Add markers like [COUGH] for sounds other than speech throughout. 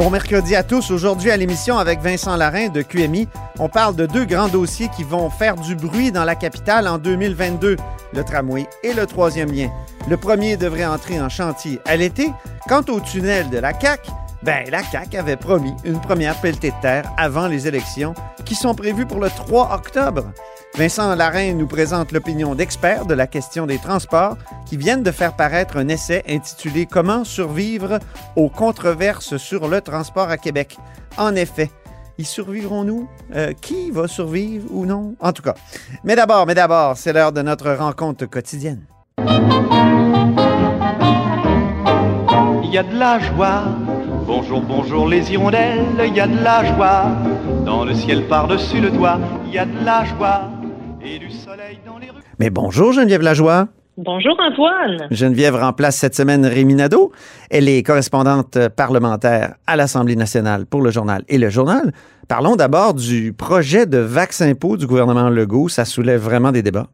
Bon mercredi à tous. Aujourd'hui à l'émission avec Vincent Larin de QMI, on parle de deux grands dossiers qui vont faire du bruit dans la capitale en 2022, le tramway et le troisième lien. Le premier devrait entrer en chantier à l'été. Quant au tunnel de la CAC, ben la CAC avait promis une première pelletée de terre avant les élections qui sont prévues pour le 3 octobre. Vincent Larin nous présente l'opinion d'experts de la question des transports qui viennent de faire paraître un essai intitulé Comment survivre aux controverses sur le transport à Québec. En effet, y survivrons-nous? Euh, qui va survivre ou non? En tout cas. Mais d'abord, mais d'abord, c'est l'heure de notre rencontre quotidienne. Il y a de la joie. Bonjour, bonjour les hirondelles. Il y a de la joie. Dans le ciel par-dessus le toit. Il y a de la joie. Et du soleil dans les rues. Mais bonjour Geneviève Lajoie. Bonjour Antoine. Geneviève remplace cette semaine Rémi Nadeau. Elle est correspondante parlementaire à l'Assemblée nationale pour le journal et le journal. Parlons d'abord du projet de vaccin pot du gouvernement Legault. Ça soulève vraiment des débats.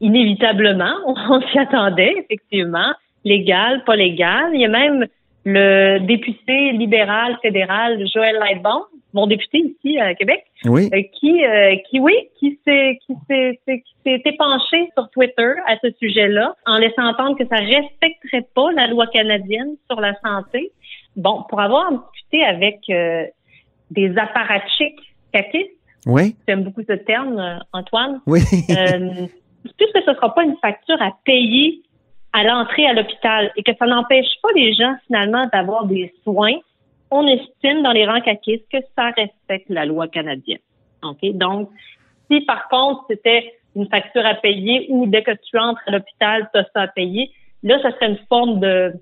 Inévitablement, [LAUGHS] on s'y attendait, effectivement. Légal, pas légal. Il y a même le député libéral fédéral Joël Lightbon, mon député ici à Québec, Oui. euh, qui, euh, qui oui, qui s'est qui s'est qui s'est épanché sur Twitter à ce sujet-là, en laissant entendre que ça respecterait pas la loi canadienne sur la santé. Bon, pour avoir discuté avec euh, des apparatchiks caquistes, Oui. j'aime beaucoup ce terme, Antoine, Oui. euh, puisque ce ne sera pas une facture à payer à l'entrée à l'hôpital et que ça n'empêche pas les gens finalement d'avoir des soins, on estime dans les rangs caquistes que ça respecte la loi canadienne. OK? Donc, si par contre c'était une facture à payer ou dès que tu entres à l'hôpital, tu as ça à payer, là, ça serait une forme de,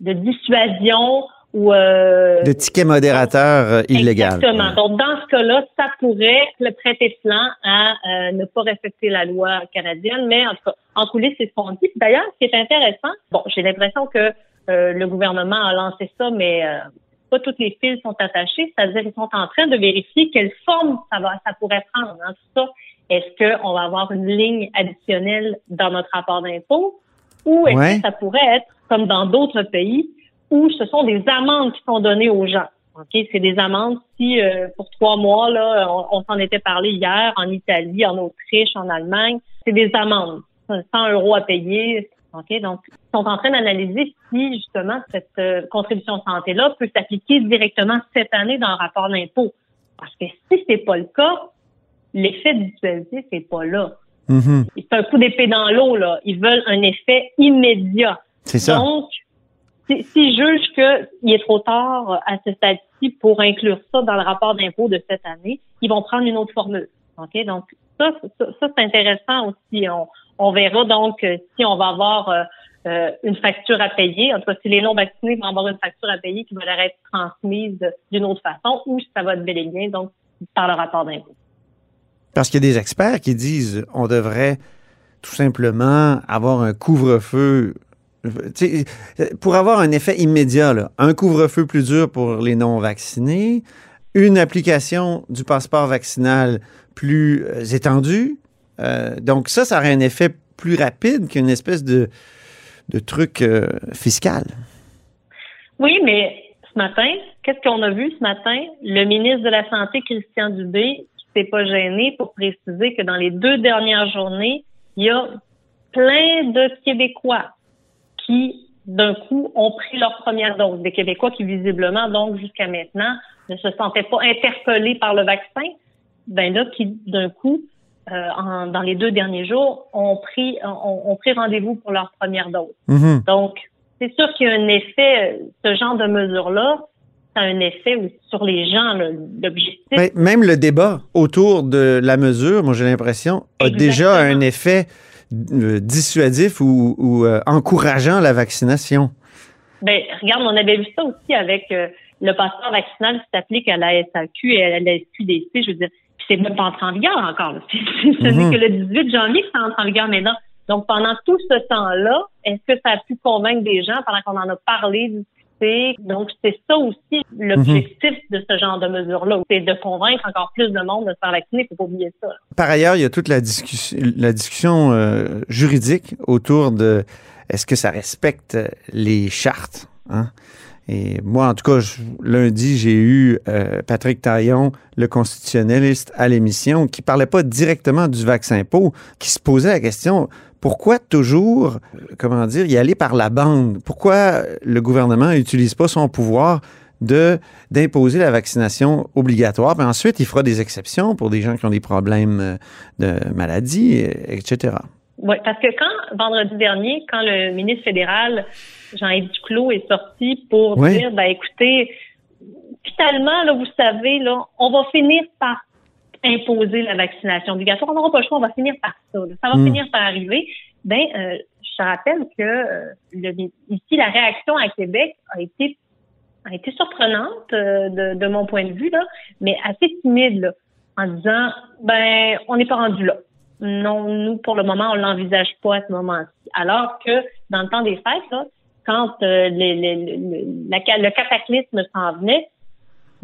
de dissuasion ou euh, De ticket modérateur euh, illégal. Exactement. Donc, dans ce cas-là, ça pourrait le prêter flanc à euh, ne pas respecter la loi canadienne, mais en tout cas, en coulisses, c'est ce qu'on dit. D'ailleurs, ce qui est intéressant, bon, j'ai l'impression que euh, le gouvernement a lancé ça, mais euh, pas toutes les fils sont attachés, c'est-à-dire qu'ils sont en train de vérifier quelle forme ça va, ça pourrait prendre. Hein, tout. Est-ce qu'on va avoir une ligne additionnelle dans notre rapport d'impôt ou est-ce Ouais. que ça pourrait être comme dans d'autres pays où ce sont des amendes qui sont données aux gens. OK, c'est des amendes si euh, pour trois mois là, on, on s'en était parlé hier en Italie, en Autriche, en Allemagne, c'est des amendes, 100 euros à payer. OK, donc ils sont en train d'analyser si justement cette euh, contribution santé là peut s'appliquer directement cette année dans le rapport d'impôt. Parce que si c'est pas le cas, l'effet dissuasif n'est pas là. Mhm. C'est un coup d'épée dans l'eau là. Ils veulent un effet immédiat. C'est ça. Donc, si- s'ils jugent qu'il est trop tard à ce stade-ci pour inclure ça dans le rapport d'impôt de cette année, ils vont prendre une autre formule. OK? Donc, ça, ça, ça, c'est intéressant aussi. On, on verra donc euh, si on va avoir euh, euh, une facture à payer. En tout cas, si les non-vaccinés vont avoir une facture à payer qui va leur être transmise d'une autre façon ou si ça va être bel et bien donc par le rapport d'impôt. Parce qu'il y a des experts qui disent on devrait tout simplement avoir un couvre-feu. Pour avoir un effet immédiat, un couvre-feu plus dur pour les non-vaccinés, une application du passeport vaccinal plus étendue. Euh, donc ça, ça aurait un effet plus rapide qu'une espèce de, truc euh, fiscal. Oui, mais ce matin, qu'est-ce qu'on a vu ce matin? Le ministre de la Santé, Christian Dubé, qui s'est pas gêné pour préciser que dans les deux dernières journées, il y a plein de Québécois qui, d'un coup, ont pris leur première dose. Des Québécois qui, visiblement, donc, jusqu'à maintenant, ne se sentaient pas interpellés par le vaccin. Ben là, qui, d'un coup, euh, en- dans les deux derniers jours, ont pris, ont, ont pris rendez-vous pour leur première dose. Mhm. Donc, c'est sûr qu'il y a un effet, ce genre de mesure-là, ça a un effet sur les gens. L'objectif, Ben, même le débat autour de la mesure, moi j'ai l'impression, a Exactement. déjà un effet euh, dissuasif ou, ou, euh, encourageant la vaccination. ben, regarde, on avait vu ça aussi avec euh, le passeport vaccinal qui s'applique à la SAQ et à la SQDC. Je veux dire, c'est même pas entré en vigueur encore. [LAUGHS] Ce n'est Mhm. que le 18 janvier que ça entre en vigueur maintenant. Donc, pendant tout ce temps-là, est-ce que ça a pu convaincre des gens pendant qu'on en a parlé, discuté? Donc, c'est ça aussi l'objectif de ce genre de mesure-là. C'est de convaincre encore plus de monde de se faire vacciner. Il faut pas oublier ça. Par ailleurs, il y a toute la discussion, la discussion euh, juridique autour de est-ce que ça respecte les chartes. hein? Et moi, en tout cas, lundi, j'ai eu euh, Patrick Taillon, le constitutionnaliste, à l'émission, qui parlait pas directement du vaccin peau, qui se posait la question pourquoi toujours, euh, comment dire, y aller par la bande? Pourquoi le gouvernement n'utilise pas son pouvoir de d'imposer la vaccination obligatoire, ensuite il fera des exceptions pour des gens qui ont des problèmes euh, de maladie, etc. Oui, parce que quand, vendredi dernier, quand le ministre fédéral, Jean-Yves Duclos, est sorti pour Oui. dire, ben écoutez, finalement, là, vous savez, là, on va finir par imposer la vaccination obligatoire. On n'aura pas le choix, on va finir par ça. là. Ça va Mm. finir par arriver. Ben, euh, je rappelle que euh, le- ici, la réaction à Québec a été a été surprenante euh, de, de mon point de vue, là, mais assez timide, là, en disant ben on n'est pas rendu là. Non, nous, pour le moment, on l'envisage pas à ce moment-ci. Alors que dans le temps des fêtes, là, quand euh, les- les- les- la ca- le cataclysme s'en venait,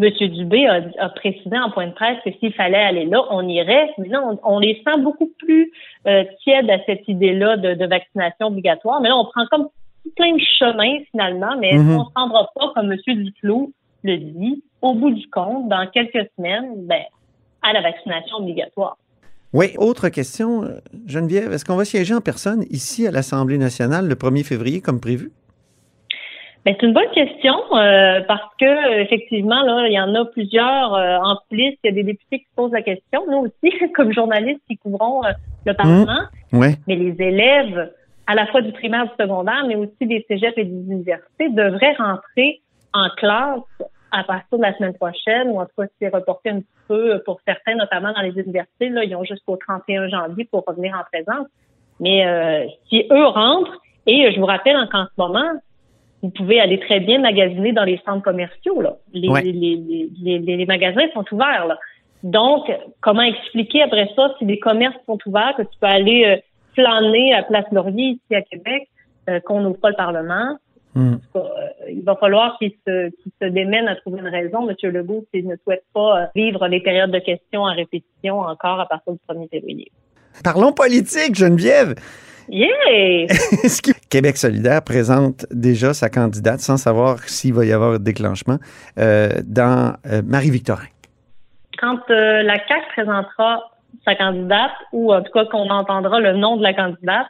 M. Dubé a, a précisé en point de presse que s'il fallait aller là, on irait. Mais là, on, on les sent beaucoup plus euh, tièdes à cette idée-là de, de vaccination obligatoire. Mais là, on prend comme plein de chemins finalement, mais Mhm. qu'on ne se rendra pas, comme M. Duclos le dit, au bout du compte, dans quelques semaines, ben, à la vaccination obligatoire? Oui, autre question, euh, Geneviève, est-ce qu'on va siéger en personne ici à l'Assemblée nationale le 1er février comme prévu? Ben, c'est une bonne question euh, parce que effectivement là, il y en a plusieurs euh, en coulisses. Il y a des députés qui se posent la question. Nous aussi, [LAUGHS] comme journalistes qui couvrons euh, le Parlement, Oui. mais les élèves à la fois du primaire, du secondaire, mais aussi des cégeps et des universités devraient rentrer en classe à partir de la semaine prochaine, ou en tout cas c'est reporté un petit peu pour certains, notamment dans les universités. Là, ils ont jusqu'au 31 janvier pour revenir en présence. Mais euh, si eux rentrent, et je vous rappelle qu'en ce moment, vous pouvez aller très bien magasiner dans les centres commerciaux. Là. Les, Ouais. les, les, les, les- les magasins sont ouverts. Là. Donc, comment expliquer après ça si des commerces sont ouverts, que tu peux aller euh, flâner à Place Laurier ici à Québec, euh, qu'on n'ouvre pas le Parlement? Cas, euh, il va falloir qu'il se, qu'il se démène à trouver une raison, M. Legault, s'il ne souhaite pas euh, vivre les périodes de questions à répétition encore à partir du 1er février. Parlons politique, Geneviève. Yeah! [LAUGHS] Est-ce que Québec solidaire présente déjà sa candidate sans savoir s'il va y avoir un déclenchement euh, dans euh, Marie-Victorin? quand euh, la CAC présentera sa candidate, ou en tout cas qu'on entendra le nom de la candidate,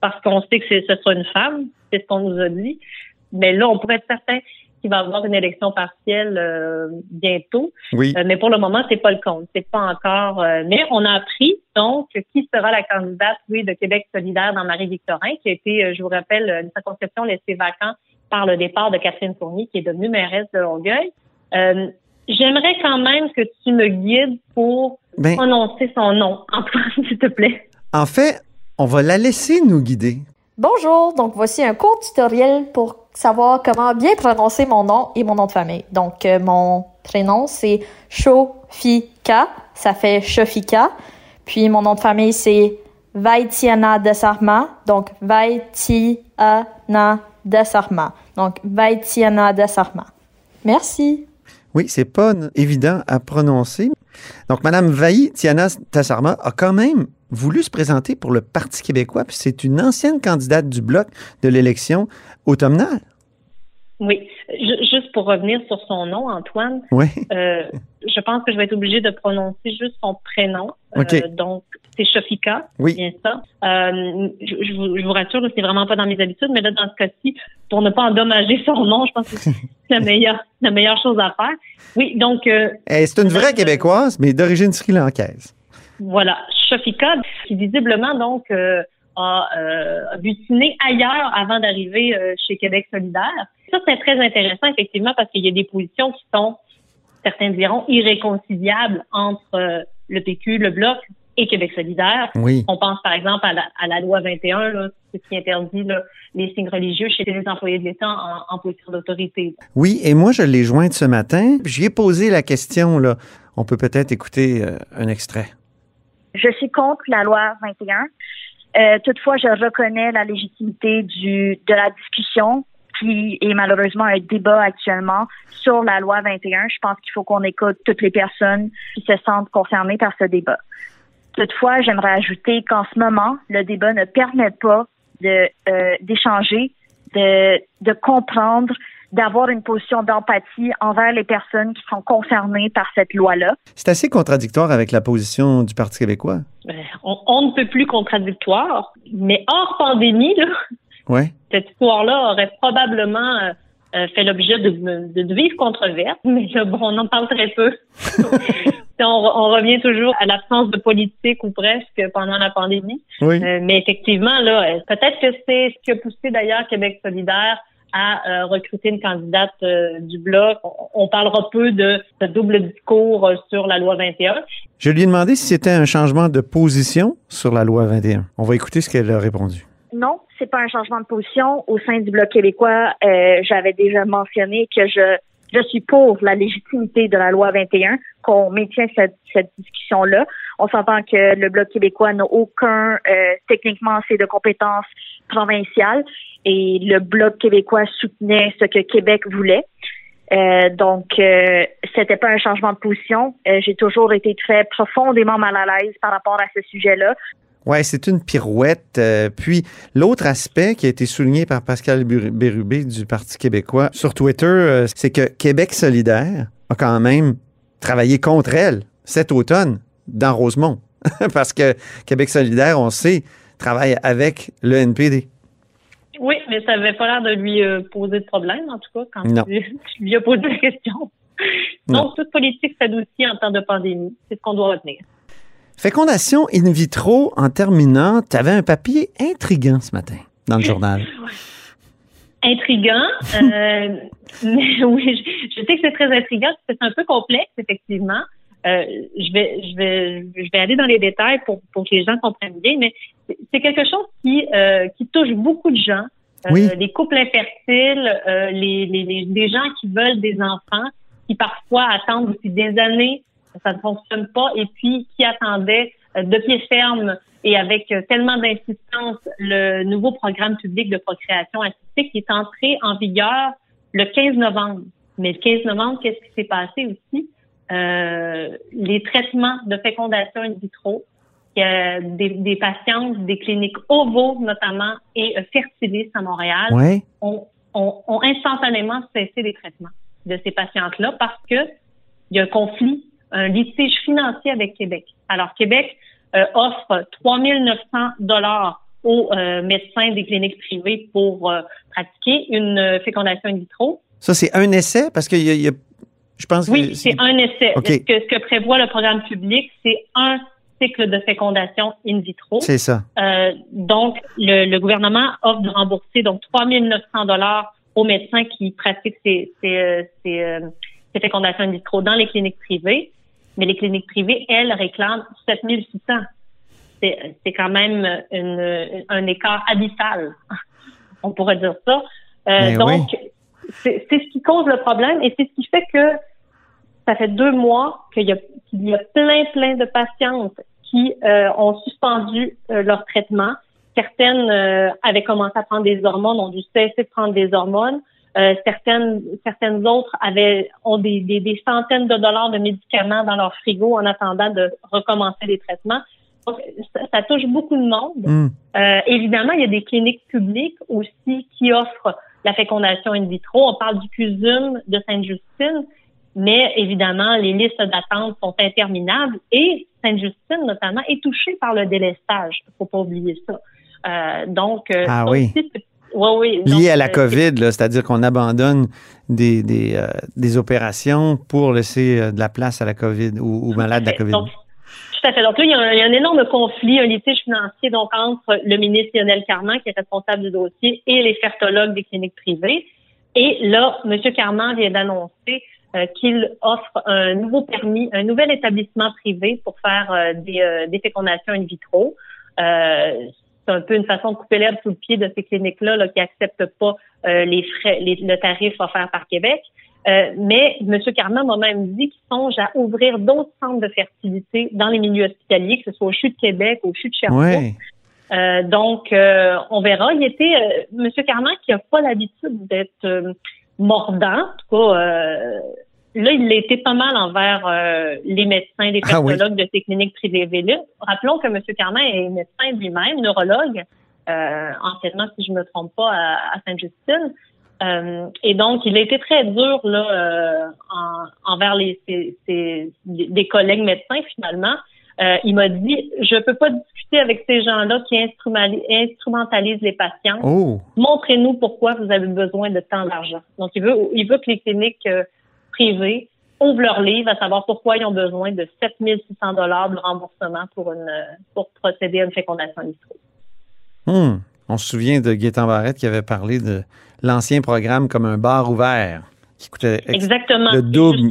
parce qu'on sait que c'est- ce sera une femme, c'est ce qu'on nous a dit, mais là, on pourrait être certain qu'il va y avoir une élection partielle euh, bientôt. Oui. Euh, mais pour le moment, c'est pas le compte. C'est pas encore. euh, mais on a appris donc qui sera la candidate, oui, de Québec solidaire dans Marie-Victorin, qui a été, je vous rappelle, une circonscription laissée vacante par le départ de Catherine Fournier, qui est devenue mairesse de Longueuil. J'aimerais quand même que tu me guides pour Ben, prononcer son nom, [LAUGHS] Antoine, s'il te plaît. en fait, on va la laisser nous guider. Bonjour, donc voici un court tutoriel pour savoir comment bien prononcer mon nom et mon nom de famille. Donc euh, mon prénom c'est Shofika, ça fait Shofika. Puis mon nom de famille c'est Vaitiana Desarma, donc Vaitiana Desarma. Donc Vaitiana Desarma. Merci. Oui, c'est pas évident à prononcer. Donc, Madame Vailly, Tiana Tassarma, a quand même voulu se présenter pour le Parti québécois, puis c'est une ancienne candidate du Bloc de l'élection automnale. Oui, Ju- juste pour revenir sur son nom, Antoine, Oui. euh, je pense que je vais être obligée de prononcer juste son prénom. Euh, donc, c'est Shofika, Oui. bien ça. Euh, je, je vous, je vous rassure, c'est vraiment pas dans mes habitudes, mais là, dans ce cas-ci, pour ne pas endommager son nom, je pense que c'est [LAUGHS] la meilleure, la meilleure chose à faire. Oui, donc, c'est une vraie Québécoise, mais d'origine sri-lankaise. Voilà, Shofika, qui visiblement donc euh, a, euh, butiné ailleurs avant d'arriver euh, chez Québec solidaire. Ça, c'est très intéressant, effectivement, parce qu'il y a des positions qui sont, certains diront, irréconciliables entre euh, le PQ, le Bloc et Québec solidaire. Oui. On pense, par exemple, à la, à la loi 21, là, ce qui interdit là, les signes religieux chez les employés de l'État en, en position d'autorité. Oui, et moi, je l'ai jointe ce matin. J'y ai posé la question, là. On peut peut-être écouter euh, un extrait. Je suis contre la loi 21. Euh, toutefois, je reconnais la légitimité du, de la discussion qui est malheureusement un débat actuellement sur la loi 21. Je pense qu'il faut qu'on écoute toutes les personnes qui se sentent concernées par ce débat. Toutefois, j'aimerais ajouter qu'en ce moment, le débat ne permet pas de euh, d'échanger, de, de comprendre, d'avoir une position d'empathie envers les personnes qui sont concernées par cette loi-là. C'est assez contradictoire avec la position du Parti québécois. Euh, On, on ne peut plus contradictoire, mais hors pandémie, là, [LAUGHS] Ouais. cette histoire-là aurait probablement euh, euh, fait l'objet de, de, de vives controverses, mais là, bon, on en parle très peu. [LAUGHS] on, on revient toujours à l'absence de politique ou presque pendant la pandémie. Oui. Euh, mais effectivement, là, peut-être que c'est ce qui a poussé d'ailleurs Québec solidaire à euh, recruter une candidate euh, du Bloc. On, on parlera peu de ce double discours euh, sur la loi 21. Je lui ai demandé si c'était un changement de position sur la loi 21. On va écouter ce qu'elle a répondu. Non, c'est pas un changement de position. Au sein du Bloc québécois, euh, j'avais déjà mentionné que je je suis pour la légitimité de la loi 21, qu'on maintient cette, cette discussion-là. On s'entend que le Bloc québécois n'a aucun, euh, techniquement, assez de compétences provinciales et le Bloc québécois soutenait ce que Québec voulait. Euh, donc, euh, c'était pas un changement de position. Euh, J'ai toujours été très profondément mal à l'aise par rapport à ce sujet-là. Ouais, c'est une pirouette. Puis l'autre aspect qui a été souligné par Pascal Bérubé du Parti québécois sur Twitter, c'est que Québec solidaire a quand même travaillé contre elle cet automne dans Rosemont. [LAUGHS] Parce que Québec solidaire, on sait, travaille avec le NPD. Oui, mais ça n'avait pas l'air de lui euh, poser de problème, en tout cas, quand tu, [LAUGHS] tu lui as posé la question. Non. Donc, toute politique s'adoucit en temps de pandémie. C'est ce qu'on doit retenir. Fécondation in vitro, en terminant, tu avais un papier intriguant ce matin dans le journal. [LAUGHS] Intriguant, euh, [LAUGHS] mais oui, je, je sais que c'est très intriguant, c'est un peu complexe, effectivement. Euh, je vais, je vais, je vais aller dans les détails pour, pour que les gens comprennent bien, mais c'est- quelque chose qui, euh, qui touche beaucoup de gens. Euh, Oui. Les couples infertiles, euh, les, les, les, des gens qui veulent des enfants, qui parfois attendent depuis des années, ça ne fonctionne pas, et puis qui attendaient euh, de pied ferme et avec tellement d'insistance le nouveau programme public de procréation assistée qui est entré en vigueur le 15 novembre. Mais le 15 novembre, qu'est-ce qui s'est passé aussi? Euh, les traitements de fécondation in vitro, a des, des patientes des cliniques OVO notamment et euh, fertilistes à Montréal Ouais. ont, ont, ont instantanément cessé les traitements de ces patientes-là parce que il y a un conflit, un litige financier avec Québec. Alors Québec euh, offre 3 900 dollars aux euh, médecins des cliniques privées pour euh, pratiquer une euh, fécondation in vitro. Ça, c'est un essai? Parce que y a- y a- je pense que Oui, c'est un essai. OK. Ce, que, ce que prévoit le programme public, c'est un cycle de fécondation in vitro. C'est ça. Euh, donc, le, le gouvernement offre de rembourser donc 3 900 dollars aux médecins qui pratiquent ces, ces, euh, ces, euh, ces fécondations in vitro dans les cliniques privées. Mais les cliniques privées, elles, réclament 7 600. C'est quand même une, un écart abyssal, [LAUGHS] on pourrait dire ça. Euh, donc, c'est c'est ce qui cause le problème et c'est ce qui fait que ça fait deux mois qu'il y y a plein, plein de patientes qui euh, ont suspendu euh, leur traitement. Certaines euh, avaient commencé à prendre des hormones, ont dû cesser de prendre des hormones. Euh, certaines, certaines autres avaient ont des, des, des centaines de dollars de médicaments dans leur frigo en attendant de recommencer les traitements. Donc, ça, ça touche beaucoup de monde. Euh, évidemment, il y a des cliniques publiques aussi qui offrent la fécondation in vitro. On parle du CUSUM de Sainte-Justine, mais évidemment, les listes d'attente sont interminables et Sainte-Justine, notamment, est touchée par le délestage. Il faut pas oublier ça. Euh, donc, Ah oui. aussi. Lié à la euh, COVID, c'est-à-dire qu'on abandonne des, des, euh, des opérations pour laisser euh, de la place à la COVID ou, ou malade de la COVID. Donc, Tout à fait. Donc là, il y, a un, il y a un énorme conflit, un litige financier donc entre le ministre Lionel Carman, qui est responsable du dossier, et les fertologues des cliniques privées. Et là, M. Carman vient d'annoncer euh, qu'il offre un nouveau permis, un nouvel établissement privé pour faire euh, des, euh, des fécondations in vitro. Euh, c'est un peu une façon de couper l'herbe sous le pied de ces cliniques-là là, qui acceptent pas les frais, les, le tarif offert par Québec. Euh, mais M. Carman m'a même dit qu'il songe à ouvrir d'autres centres de fertilité dans les milieux hospitaliers, que ce soit au CHU de Québec, au CHU de Sherbrooke. Ouais. Euh, donc, euh, on verra. Il était M. Carman qui n'a pas l'habitude d'être mordant. En tout cas, là, il était pas mal envers les médecins, les Ah oui. psychologues de ces cliniques privées. Rappelons que M. Carman est médecin lui-même, neurologue, anciennement, si je me trompe pas, à, à Sainte-Justine. Euh, et donc, il a été très dur là euh, en, envers les, ses, ses- des collègues médecins finalement. Euh, il m'a dit, je peux pas discuter avec ces gens-là qui instrumentali- instrumentalisent les patients. Oh. Montrez-nous pourquoi vous avez besoin de tant d'argent. Donc, il veut, il veut que les cliniques euh, privées ouvrent leur livre à savoir pourquoi ils ont besoin de 7600 dollars de remboursement pour une pour procéder à une fécondation in vitro. Hmm. On se souvient de Gaétan Barrette qui avait parlé de l'ancien programme comme un bar ouvert qui coûtait ex- Exactement. le double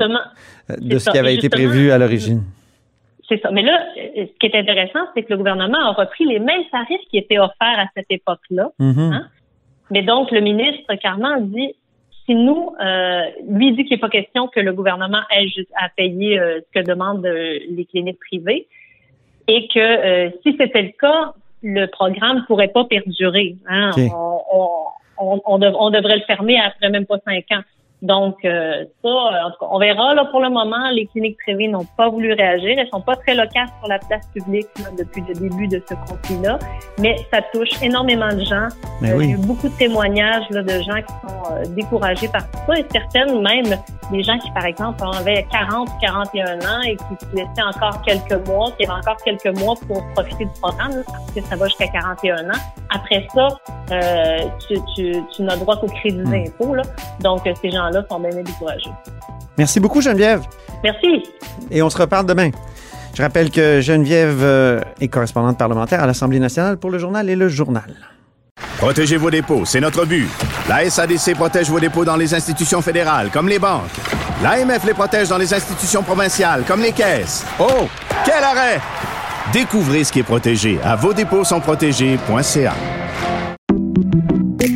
de ce qui avait été prévu à l'origine. C'est ça. Mais là, euh, ce qui est intéressant, c'est que le gouvernement a repris les mêmes tarifs qui étaient offerts à cette époque-là. Mhm. Hein? Mais donc, le ministre Carman dit, si nous, euh, lui dit qu'il n'est pas question que le gouvernement ait juste à payer euh, ce que demandent euh, les cliniques privées et que si c'était le cas, le programme pourrait pas perdurer. Hein? Ok. On, on, on, on dev- on devrait le fermer après même pas cinq ans. Donc, euh, ça, euh, en tout cas, on verra. Là, pour le moment, les cliniques privées n'ont pas voulu réagir. Elles sont pas très locales sur la place publique là, depuis le début de ce conflit-là. Mais ça touche énormément de gens. Euh, oui. Il y a eu beaucoup de témoignages là, de gens qui sont euh, découragés par tout ça. Et certaines, même des gens qui, par exemple, avaient 40 ou 41 ans et qui se laissaient encore quelques mois, qui avaient encore quelques mois pour profiter du programme, là, parce que ça va jusqu'à 41 ans. Après ça, euh, tu, tu, tu n'as droit qu'au crédit Hmm. d'impôt. Donc, ces gens-là sont bien bien découragés. Merci beaucoup, Geneviève. Merci. Et on se reparle demain. Je rappelle que Geneviève euh, est correspondante parlementaire à l'Assemblée nationale pour le journal et le journal. Protégez vos dépôts, c'est notre but. La SADC protège vos dépôts dans les institutions fédérales, comme les banques. L'AMF les protège dans les institutions provinciales, comme les caisses. Oh, quel arrêt! Découvrez ce qui est protégé à vos dépôts sont protégés.ca.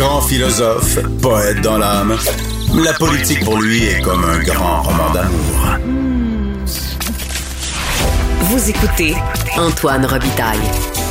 Grand philosophe, poète dans l'âme, la politique pour lui est comme un grand roman d'amour. Vous écoutez Antoine Robitaille,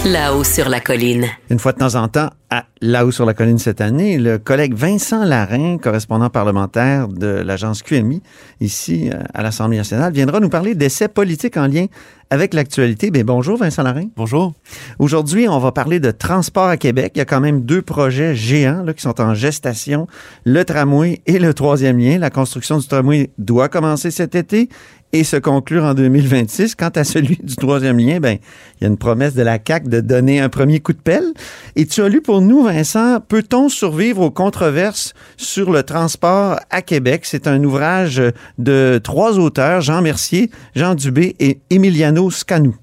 là-haut sur la colline. Une fois de temps en temps, à là-haut sur la colline cette année, le collègue Vincent Larin, correspondant parlementaire de l'agence QMI, ici euh, à l'Assemblée nationale, viendra nous parler d'essais politiques en lien avec l'actualité. Bien, bonjour Vincent Larin. Bonjour. Aujourd'hui, on va parler de transport à Québec. Il y a quand même deux projets géants là, qui sont en gestation, le tramway et le troisième lien. La construction du tramway doit commencer cet été et se conclure en 2026. Quant à celui du troisième lien, ben, il y a une promesse de la CAQ de donner un premier coup de pelle. Et tu as lu pour nous, Vincent, Peut-on survivre aux controverses sur le transport à Québec? C'est un ouvrage de trois auteurs, Jean Mercier, Jean Dubé et Emiliano Scanou.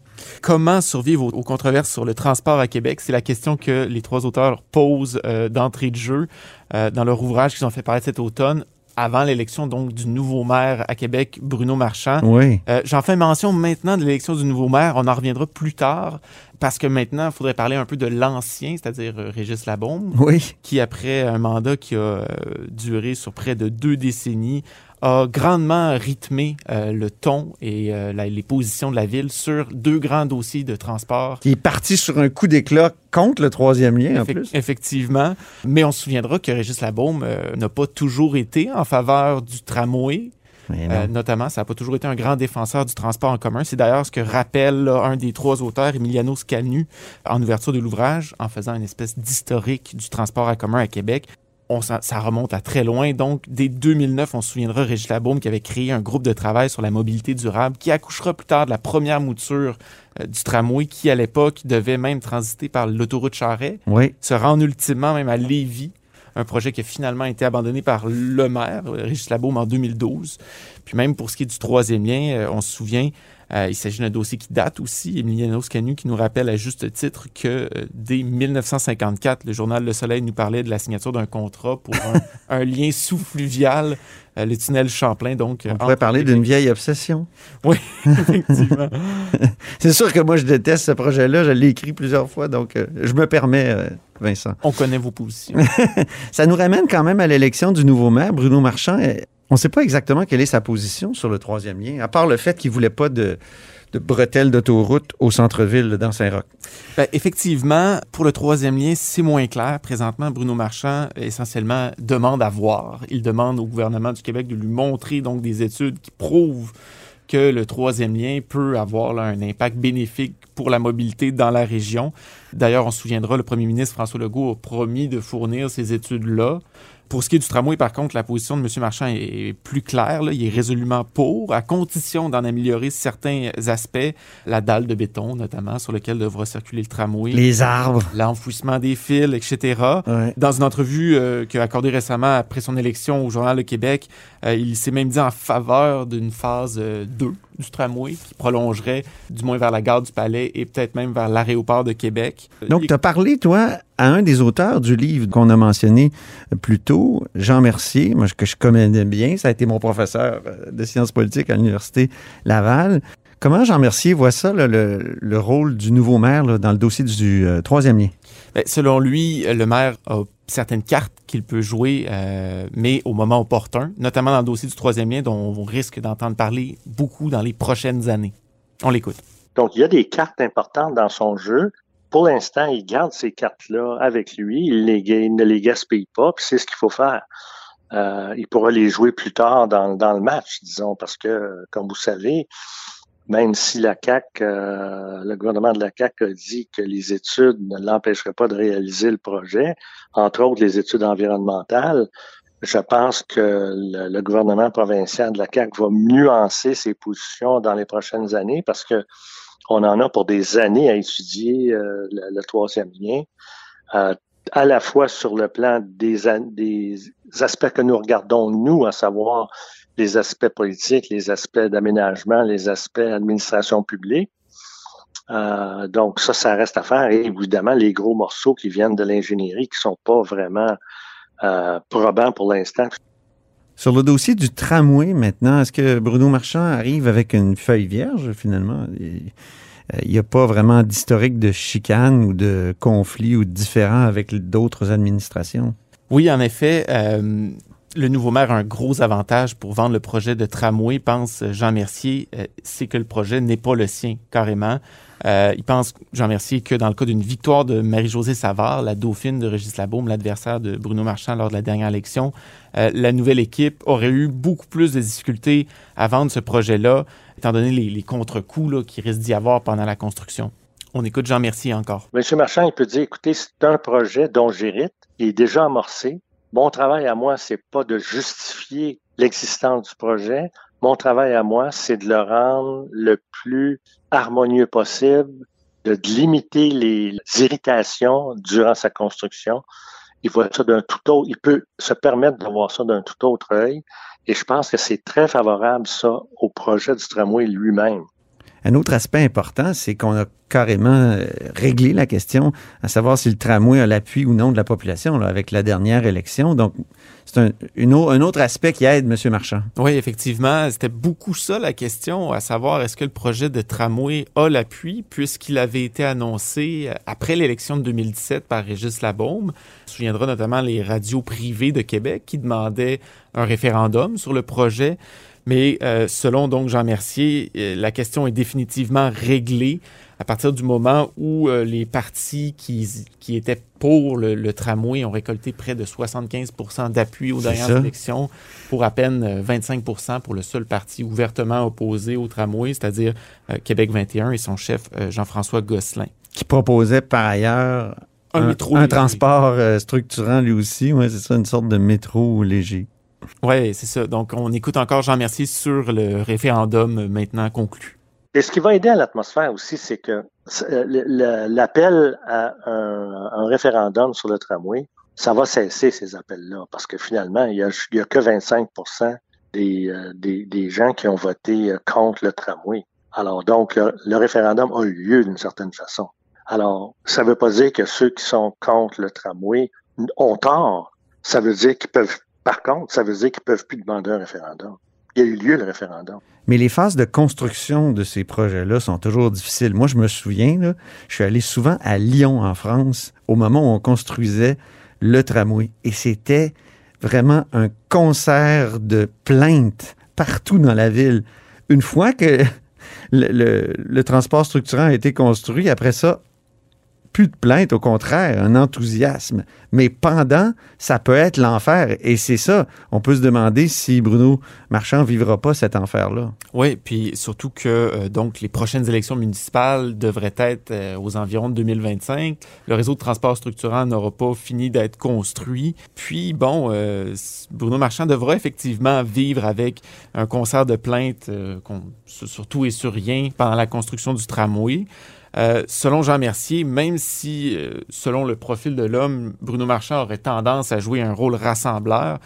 Comment survivre aux, controverses sur le transport à Québec? C'est la question que les trois auteurs posent euh, d'entrée de jeu euh, dans leur ouvrage qu'ils ont fait paraître cet automne avant l'élection donc du nouveau maire à Québec, Bruno Marchand. Oui. Euh, J'en fais mention maintenant de l'élection du nouveau maire. On en reviendra plus tard parce que maintenant, il faudrait parler un peu de l'ancien, c'est-à-dire euh, Régis Labombe, Oui. qui après un mandat qui a euh, duré sur près de deux décennies a grandement rythmé euh, le ton et euh, la- les positions de la ville sur deux grands dossiers de transport. Qui est parti sur un coup d'éclat contre le troisième lien, en plus. Effectivement. Mais on se souviendra que Régis Labaume euh, n'a pas toujours été en faveur du tramway. Euh, notamment, ça n'a pas toujours été un grand défenseur du transport en commun. C'est d'ailleurs ce que rappelle là, un des trois auteurs, Emiliano Scanu, en ouverture de l'ouvrage, en faisant une espèce d'historique du transport en commun à Québec. On, s'en- ça remonte à très loin. Donc, dès 2009, on se souviendra Régis Labaume qui avait créé un groupe de travail sur la mobilité durable qui accouchera plus tard de la première mouture euh, du tramway qui, à l'époque, devait même transiter par l'autoroute Charret, Oui. se rendre ultimement même à Lévis, un projet qui a finalement été abandonné par le maire, euh, Régis Labaume, en 2012. Puis même pour ce qui est du troisième lien, euh, on se souvient, il s'agit d'un dossier qui date aussi, Emiliano Scanu, qui nous rappelle à juste titre que euh, dès 1954, le journal Le Soleil nous parlait de la signature d'un contrat pour un, [LAUGHS] un lien sous-fluvial, euh, le tunnel Champlain. Donc, On pourrait parler d'une vieille obsession. [LAUGHS] Oui, effectivement. [LAUGHS] C'est sûr que moi, je déteste ce projet-là. Je l'ai écrit plusieurs fois, donc euh, je me permets, euh, Vincent. On connaît vos positions. Ça nous ramène quand même à l'élection du nouveau maire, Bruno Marchand. On ne sait pas exactement quelle est sa position sur le troisième lien, à part le fait qu'il ne voulait pas de, bretelles d'autoroute au centre-ville dans Saint-Roch. Ben, effectivement, pour le troisième lien, c'est moins clair. Présentement, Bruno Marchand, essentiellement, demande à voir. Il demande au gouvernement du Québec de lui montrer donc des études qui prouvent que le troisième lien peut avoir un impact bénéfique pour la mobilité dans la région. D'ailleurs, on se souviendra, le premier ministre François Legault a promis de fournir ces études-là. Pour ce qui est du tramway, par contre, la position de M. Marchand est plus claire. là. Il est résolument pour, à condition d'en améliorer certains aspects, la dalle de béton, notamment, sur lequel devra circuler le tramway. Les arbres. L'enfouissement des fils, etc. Dans une entrevue euh, qu'il a accordée récemment après son élection au Journal de Québec, euh, il s'est même dit en faveur d'une phase euh, 2 du tramway qui prolongerait du moins vers la gare du Palais et peut-être même vers l'aéroport de Québec. Donc, tu as parlé, toi, à un des auteurs du livre qu'on a mentionné plus tôt, Jean Mercier, moi, que je connais bien. Ça a été mon professeur euh, de sciences politiques à l'Université Laval. Comment Jean Mercier voit ça, là, le, le rôle du nouveau maire là, dans le dossier du euh, troisième lien? Ben, selon lui, le maire a certaines cartes qu'il peut jouer, euh, mais au moment opportun, notamment dans le dossier du troisième lien dont on risque d'entendre parler beaucoup dans les prochaines années. On l'écoute. Donc, il y a des cartes importantes dans son jeu. Pour l'instant, il garde ces cartes-là avec lui. Il, les, il ne les gaspille pas, puis c'est ce qu'il faut faire. Euh, il pourra les jouer plus tard dans, dans, le match, disons, parce que, comme vous savez, même si la CAC, euh, le gouvernement de la CAC a dit que les études ne l'empêcheraient pas de réaliser le projet, entre autres les études environnementales, je pense que le, gouvernement provincial de la CAC va nuancer ses positions dans les prochaines années parce que on en a pour des années à étudier euh, le, le, troisième lien, euh, à la fois sur le plan des, des aspects que nous regardons nous, à savoir les aspects politiques, les aspects d'aménagement, les aspects administration publique. Euh, donc ça, ça reste à faire. Et évidemment, les gros morceaux qui viennent de l'ingénierie qui sont pas vraiment euh, probants pour l'instant. Sur le dossier du tramway maintenant, est-ce que Bruno Marchand arrive avec une feuille vierge finalement? Il n'y a pas vraiment d'historique de chicane ou de conflit ou de différend avec d'autres administrations? Oui, en effet. Euh, le nouveau maire a un gros avantage pour vendre le projet de tramway, pense Jean Mercier, euh, c'est que le projet n'est pas le sien, carrément. Euh, il pense, Jean Mercier, que dans le cas d'une victoire de Marie-Josée Savard, la dauphine de Régis Labaume, l'adversaire de Bruno Marchand lors de la dernière élection, euh, la nouvelle équipe aurait eu beaucoup plus de difficultés à vendre ce projet-là, étant donné les, contre-coups qui risquent d'y avoir pendant la construction. On écoute Jean Mercier encore. Monsieur Marchand, il peut dire, écoutez, c'est un projet dont j'hérite, il est déjà amorcé, mon travail à moi, c'est pas de justifier l'existence du projet. Mon travail à moi, c'est de le rendre le plus harmonieux possible, de limiter les irritations durant sa construction. Il voit ça d'un tout autre, il peut se permettre de voir ça d'un tout autre œil. Et je pense que c'est très favorable, ça, au projet du tramway lui-même. Un autre aspect important, c'est qu'on a carrément réglé la question à savoir si le tramway a l'appui ou non de la population avec la dernière élection. Donc, c'est un, autre aspect qui aide M. Marchand. Oui, effectivement. C'était beaucoup ça la question, à savoir est-ce que le projet de tramway a l'appui, puisqu'il avait été annoncé après l'élection de 2017 par Régis Labaume. On se souviendra notamment les radios privées de Québec qui demandaient un référendum sur le projet. Mais euh, selon donc Jean Mercier, euh, la question est définitivement réglée à partir du moment où euh, les partis qui, qui étaient pour le, le, tramway ont récolté près de 75% d'appui aux dernières ça. élections pour à peine euh, 25% pour le seul parti ouvertement opposé au tramway, c'est-à-dire euh, Québec 21 et son chef euh, Jean-François Gosselin. Qui proposait par ailleurs Un un, métro un transport euh, structurant lui aussi. Ouais, c'est ça, une sorte de métro léger. Oui, c'est ça. Donc, on écoute encore Jean Mercier sur le référendum euh, maintenant conclu. Et ce qui va aider à l'atmosphère aussi, c'est que euh, l'appel à un, référendum sur le tramway, ça va cesser ces appels-là, parce que finalement, il y a, que 25 des, euh, des, des gens qui ont voté contre le tramway. Alors donc, le, le référendum a eu lieu d'une certaine façon. Alors, ça ne veut pas dire que ceux qui sont contre le tramway ont tort. Ça veut dire qu'ils peuvent, par contre, ça veut dire qu'ils peuvent plus demander un référendum. Il y a eu lieu le référendum. Mais les phases de construction de ces projets-là sont toujours difficiles. Moi, je me souviens, je suis allé souvent à Lyon, en France, au moment où on construisait le tramway. Et c'était vraiment un concert de plaintes partout dans la ville. Une fois que [LAUGHS] le, le- le transport structurant a été construit, après ça, plus de plaintes, au contraire, un enthousiasme. Mais pendant, ça peut être l'enfer. Et c'est ça, on peut se demander si Bruno Marchand vivra pas cet enfer-là. Oui, puis surtout que euh, donc les prochaines élections municipales devraient être euh, aux environs de 2025. Le réseau de transport structurant n'aura pas fini d'être construit. Puis bon, euh, Bruno Marchand devra effectivement vivre avec un concert de plaintes sur tout et sur rien pendant la construction du tramway. Euh, selon Jean Mercier, même si, euh, selon le profil de l'homme, Bruno Marchand aurait tendance à jouer un rôle rassembleur,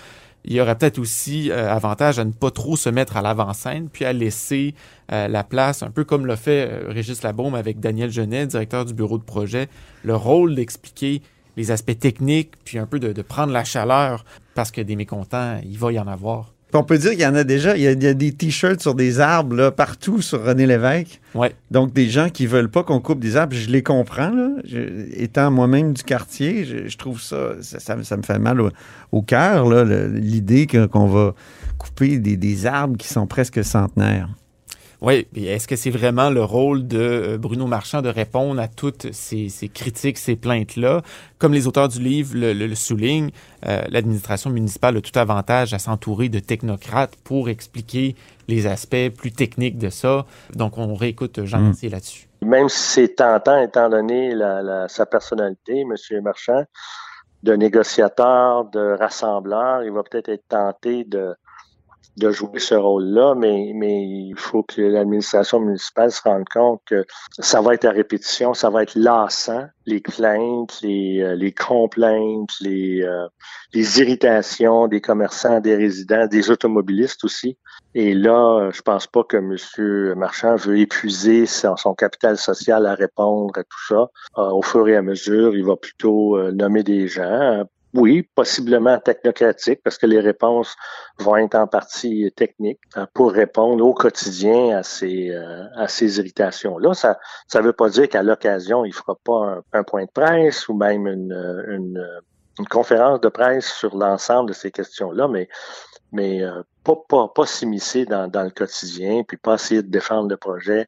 il y aurait peut-être aussi euh, avantage à ne pas trop se mettre à l'avant-scène, puis à laisser euh, la place, un peu comme l'a fait euh, Régis Labaume avec Daniel Genet, directeur du bureau de projet, le rôle d'expliquer les aspects techniques, puis un peu de, de prendre la chaleur, parce que des mécontents, il va y en avoir. On peut dire qu'il y en a déjà. Il y a, il y a des t-shirts sur des arbres là, partout sur René Lévesque. Ouais. Donc, des gens qui veulent pas qu'on coupe des arbres, je les comprends. Là. Je- étant moi-même du quartier, je, je trouve ça, ça, ça me- ça me fait mal au, au cœur, l'idée qu'on va couper des, des arbres qui sont presque centenaires. Oui, et est-ce que c'est vraiment le rôle de euh, Bruno Marchand de répondre à toutes ces, ces critiques, ces plaintes-là? Comme les auteurs du livre le, le- le soulignent, euh, l'administration municipale a tout avantage à s'entourer de technocrates pour expliquer les aspects plus techniques de ça. Donc, on réécoute Jean Mm. Mercier là-dessus. Même si c'est tentant, étant donné la- la- sa personnalité, M. Marchand, de négociateur, de rassembleur, il va peut-être être tenté de, de jouer ce rôle-là, mais, mais il faut que l'administration municipale se rende compte que ça va être à répétition, ça va être lassant, les plaintes, les, euh, les complaintes, les, euh, les irritations des commerçants, des résidents, des automobilistes aussi. Et là, je pense pas que M. Marchand veut épuiser son, capital social à répondre à tout ça. Euh, au fur et à mesure, il va plutôt nommer des gens. Oui, possiblement technocratiques, parce que les réponses vont être en partie techniques euh, pour répondre au quotidien à ces, euh, à ces irritations-là. Ça ne veut pas dire qu'à l'occasion, il fera pas un, point de presse ou même une, une conférence de presse sur l'ensemble de ces questions-là, mais mais euh, pas, pas, pas s'immiscer dans, dans le quotidien, puis pas essayer de défendre le projet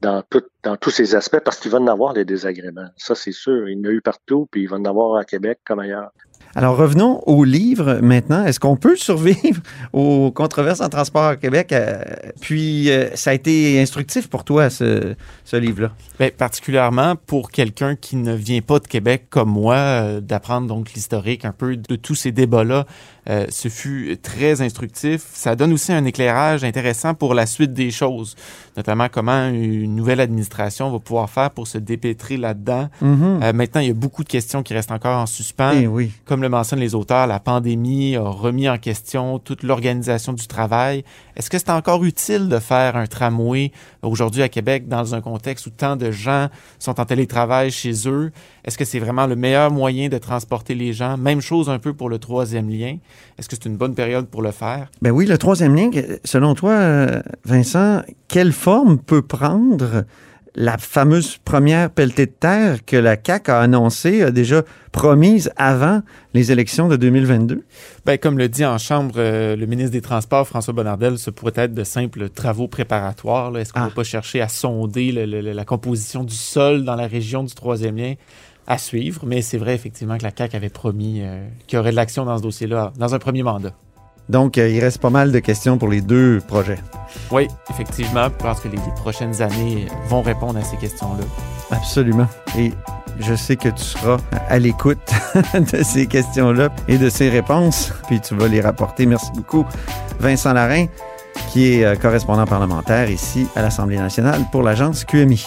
dans, tout, dans tous ces aspects, parce qu'il va en avoir des désagréments. Ça, c'est sûr. Il y en a eu partout, puis il va en avoir à Québec comme ailleurs. Alors, revenons au livre maintenant. Est-ce qu'on peut survivre [LAUGHS] aux controverses en transport à Québec? Euh, puis, euh, ça a été instructif pour toi, ce, ce livre-là? Bien, particulièrement pour quelqu'un qui ne vient pas de Québec comme moi, euh, d'apprendre donc l'historique un peu de tous ces débats-là. Euh, ce fut très instructif. Ça donne aussi un éclairage intéressant pour la suite des choses, notamment comment une nouvelle administration va pouvoir faire pour se dépêtrer là-dedans. Mhm. Euh, maintenant, il y a beaucoup de questions qui restent encore en suspens. Eh oui. Comme le mentionnent les auteurs, la pandémie a remis en question toute l'organisation du travail. Est-ce que c'est encore utile de faire un tramway aujourd'hui à Québec dans un contexte où tant de gens sont en télétravail chez eux? Est-ce que c'est vraiment le meilleur moyen de transporter les gens? Même chose un peu pour le troisième lien. Est-ce que c'est une bonne période pour le faire? Ben oui, le troisième lien, selon toi, euh, Vincent, quelle forme peut prendre la fameuse première pelletée de terre que la CAQ a annoncée, a déjà promise avant les élections de 2022? Ben, comme le dit en Chambre euh, le ministre des Transports, François Bonnardel, ce pourrait être de simples travaux préparatoires. là. Est-ce qu'on ne Ah. va pas chercher à sonder le- le- le- la composition du sol dans la région du troisième lien? À suivre, mais c'est vrai effectivement que la CAQ avait promis euh, qu'il y aurait de l'action dans ce dossier-là dans un premier mandat. Donc, euh, il reste pas mal de questions pour les deux projets. Oui, effectivement, je pense que les, les prochaines années vont répondre à ces questions-là. Absolument. Et je sais que tu seras à l'écoute [LAUGHS] de ces questions-là et de ces réponses, puis tu vas les rapporter. Merci beaucoup, Vincent Larin, qui est euh, correspondant parlementaire ici à l'Assemblée nationale pour l'agence QMI.